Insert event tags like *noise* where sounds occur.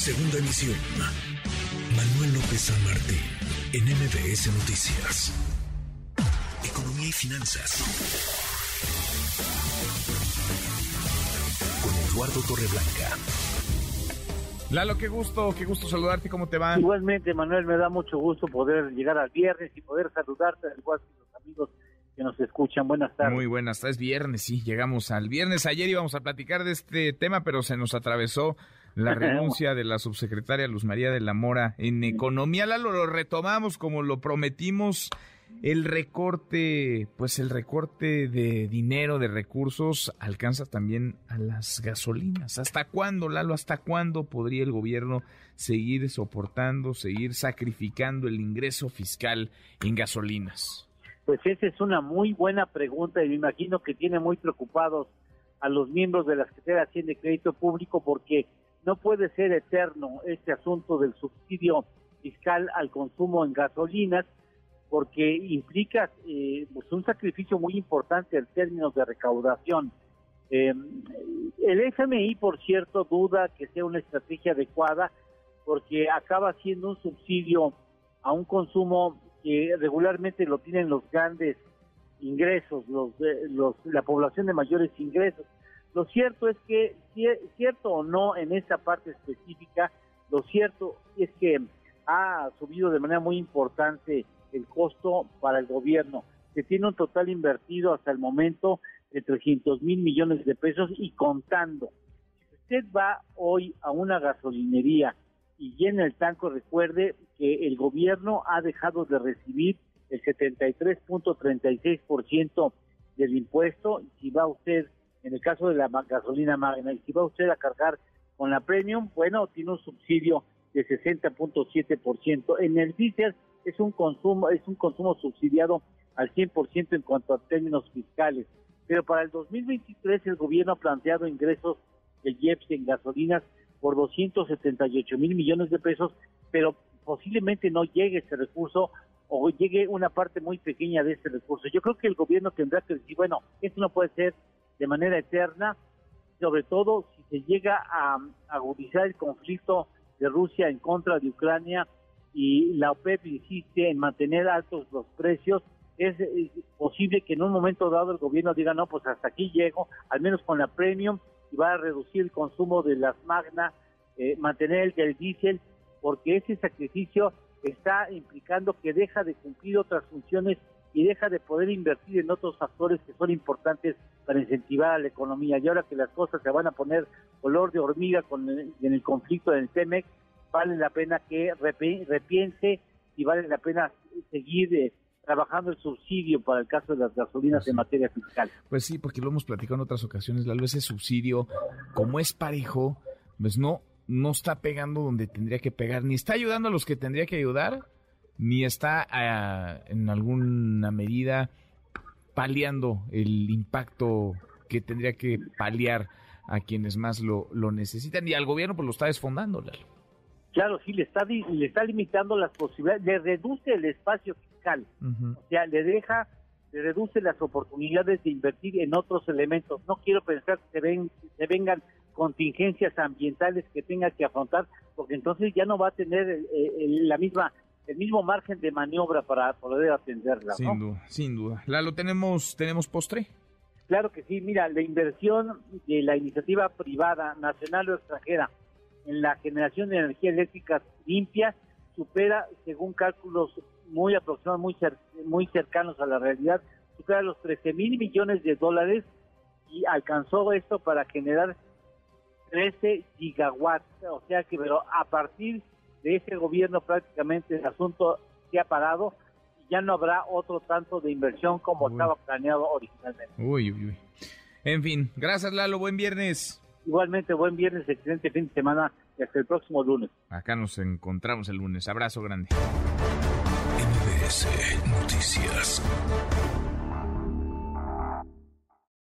Segunda emisión. Manuel López San Martín, en MBS Noticias. Economía y finanzas. Con Eduardo Torreblanca. Lalo, qué gusto, qué gusto saludarte, ¿cómo te va? Igualmente, Manuel, me da mucho gusto poder llegar al viernes y poder saludarte, al igual que los amigos que nos escuchan. Buenas tardes. Muy buenas tardes, viernes, sí, llegamos al viernes. Ayer íbamos a platicar de este tema, pero se nos atravesó la *laughs* renuncia de la subsecretaria Luz María de la Mora en Economía. Lalo, lo retomamos como lo prometimos. El recorte, pues el recorte de dinero, de recursos, alcanza también a las gasolinas. ¿Hasta cuándo, Lalo? ¿Hasta cuándo podría el gobierno seguir soportando, seguir sacrificando el ingreso fiscal en gasolinas? Pues esa es una muy buena pregunta y me imagino que tiene muy preocupados a los miembros de la Secretaría de Hacienda y Crédito Público porque no puede ser eterno este asunto del subsidio fiscal al consumo en gasolinas porque implica eh, pues un sacrificio muy importante en términos de recaudación. Eh, el FMI, por cierto, duda que sea una estrategia adecuada porque acaba siendo un subsidio a un consumo que regularmente lo tienen los grandes ingresos, los, los la población de mayores ingresos. Lo cierto es que, cierto o no en esta parte específica, lo cierto es que ha subido de manera muy importante el costo para el gobierno, que tiene un total invertido hasta el momento de 300 mil millones de pesos y contando. Si usted va hoy a una gasolinería y llena el tanco, recuerde que el gobierno ha dejado de recibir el 73.36% del impuesto. Si va usted, en el caso de la gasolina magna, y si va usted a cargar con la premium, bueno, tiene un subsidio de 60.7%. En el diésel es un consumo es un consumo subsidiado al 100% en cuanto a términos fiscales. Pero para el 2023 el gobierno ha planteado ingresos de IEPS en gasolinas por 278 mil millones de pesos, pero posiblemente no llegue ese recurso o llegue una parte muy pequeña de ese recurso. Yo creo que el gobierno tendrá que decir, bueno, esto no puede ser de manera eterna, sobre todo si se llega a agudizar el conflicto de Rusia en contra de Ucrania y la OPEP insiste en mantener altos los precios, es posible que en un momento dado el gobierno diga, no, pues hasta aquí llego, al menos con la premium, y va a reducir el consumo de las magna, eh, mantener el del diésel, porque ese sacrificio está implicando que deja de cumplir otras funciones y deja de poder invertir en otros factores que son importantes para incentivar a la economía. Y ahora que las cosas se van a poner color de hormiga con en el conflicto del TEMEC, vale la pena que repiense y vale la pena seguir eh, trabajando el subsidio para el caso de las gasolinas en materia fiscal. Pues sí, porque lo hemos platicado en otras ocasiones, la ese subsidio, como es parejo, pues no, no está pegando donde tendría que pegar, ni está ayudando a los que tendría que ayudar, ni está ah, en alguna medida paliando el impacto que tendría que paliar a quienes más lo, lo necesitan y al gobierno pues lo está desfondando. Claro, sí, le está, le está limitando las posibilidades, le reduce el espacio fiscal, o sea, le deja, le reduce las oportunidades de invertir en otros elementos. No quiero pensar que se, ven, se vengan contingencias ambientales que tenga que afrontar, porque entonces ya no va a tener la misma el mismo margen de maniobra para poder atenderla. Sin duda, sin duda. ¿Lalo, tenemos, tenemos postre? Claro que sí, mira, la inversión de la iniciativa privada, nacional o extranjera, en la generación de energía eléctrica limpia supera, según cálculos muy aproximados, muy, muy cercanos a la realidad, supera los 13 mil millones de dólares y alcanzó esto para generar 13 gigawatts. O sea que, pero a partir de ese gobierno prácticamente el asunto se ha parado y ya no habrá otro tanto de inversión como estaba planeado originalmente. Uy, uy, uy. En fin, gracias Lalo, buen viernes. Igualmente, buen viernes, excelente fin de semana y hasta el próximo lunes. Acá nos encontramos el lunes. Abrazo grande. MBS Noticias.